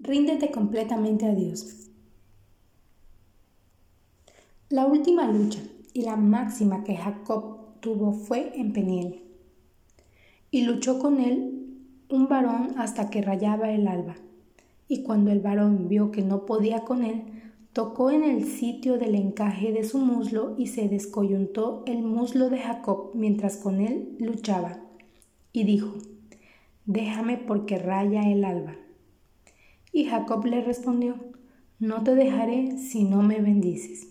Ríndete completamente a Dios. La última lucha y la máxima que Jacob tuvo fue en Peniel. Y luchó con él un varón hasta que rayaba el alba. Y cuando el varón vio que no podía con él, tocó en el sitio del encaje de su muslo y se descoyuntó el muslo de Jacob mientras con él luchaba. Y dijo, Déjame porque raya el alba. Y Jacob le respondió, No te dejaré si no me bendices.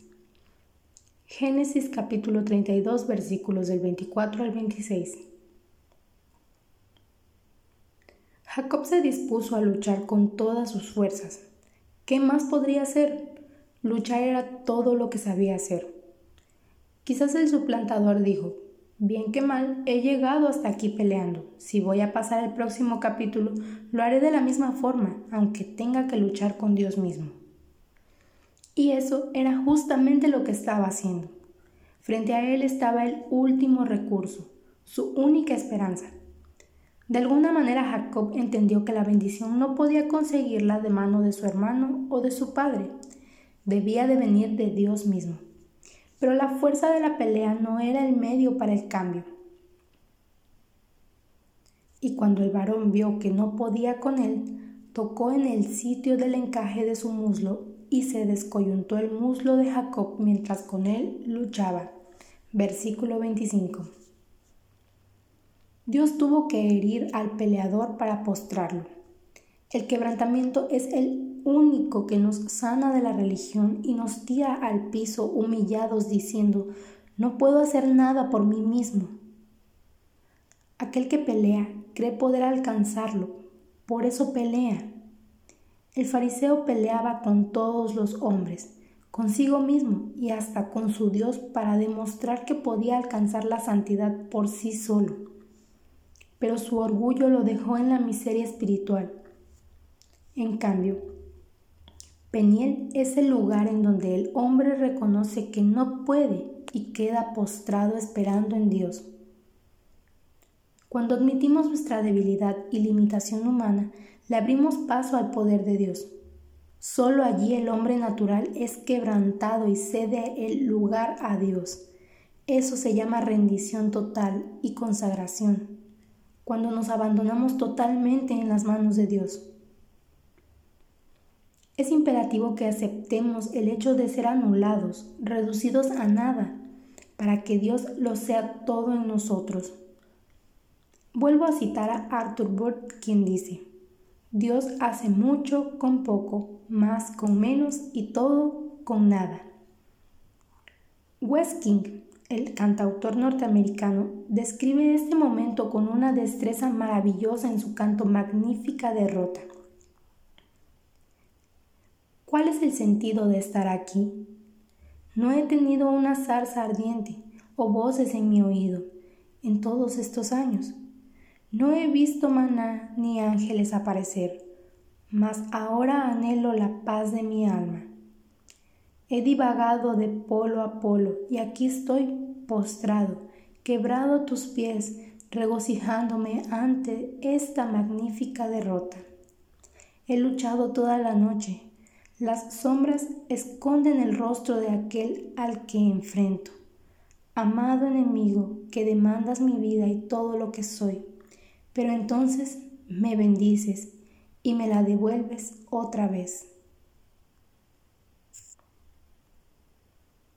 Génesis capítulo 32 versículos del 24 al 26. Jacob se dispuso a luchar con todas sus fuerzas. ¿Qué más podría hacer? Luchar era todo lo que sabía hacer. Quizás el suplantador dijo, Bien que mal, he llegado hasta aquí peleando. Si voy a pasar el próximo capítulo, lo haré de la misma forma, aunque tenga que luchar con Dios mismo. Y eso era justamente lo que estaba haciendo. Frente a él estaba el último recurso, su única esperanza. De alguna manera Jacob entendió que la bendición no podía conseguirla de mano de su hermano o de su padre, debía de venir de Dios mismo. Pero la fuerza de la pelea no era el medio para el cambio. Y cuando el varón vio que no podía con él, tocó en el sitio del encaje de su muslo y se descoyuntó el muslo de Jacob mientras con él luchaba. Versículo 25. Dios tuvo que herir al peleador para postrarlo. El quebrantamiento es el único que nos sana de la religión y nos tira al piso humillados diciendo, no puedo hacer nada por mí mismo. Aquel que pelea cree poder alcanzarlo, por eso pelea. El fariseo peleaba con todos los hombres, consigo mismo y hasta con su Dios para demostrar que podía alcanzar la santidad por sí solo. Pero su orgullo lo dejó en la miseria espiritual en cambio, Peniel es el lugar en donde el hombre reconoce que no puede y queda postrado esperando en Dios. Cuando admitimos nuestra debilidad y limitación humana, le abrimos paso al poder de Dios. Solo allí el hombre natural es quebrantado y cede el lugar a Dios. Eso se llama rendición total y consagración, cuando nos abandonamos totalmente en las manos de Dios. Es imperativo que aceptemos el hecho de ser anulados, reducidos a nada, para que Dios lo sea todo en nosotros. Vuelvo a citar a Arthur Burt, quien dice, Dios hace mucho con poco, más con menos y todo con nada. Wes King, el cantautor norteamericano, describe este momento con una destreza maravillosa en su canto Magnífica Derrota. ¿Cuál es el sentido de estar aquí? No he tenido una zarza ardiente o voces en mi oído en todos estos años. No he visto maná ni ángeles aparecer, mas ahora anhelo la paz de mi alma. He divagado de polo a polo y aquí estoy postrado, quebrado tus pies, regocijándome ante esta magnífica derrota. He luchado toda la noche, las sombras esconden el rostro de aquel al que enfrento. Amado enemigo, que demandas mi vida y todo lo que soy, pero entonces me bendices y me la devuelves otra vez.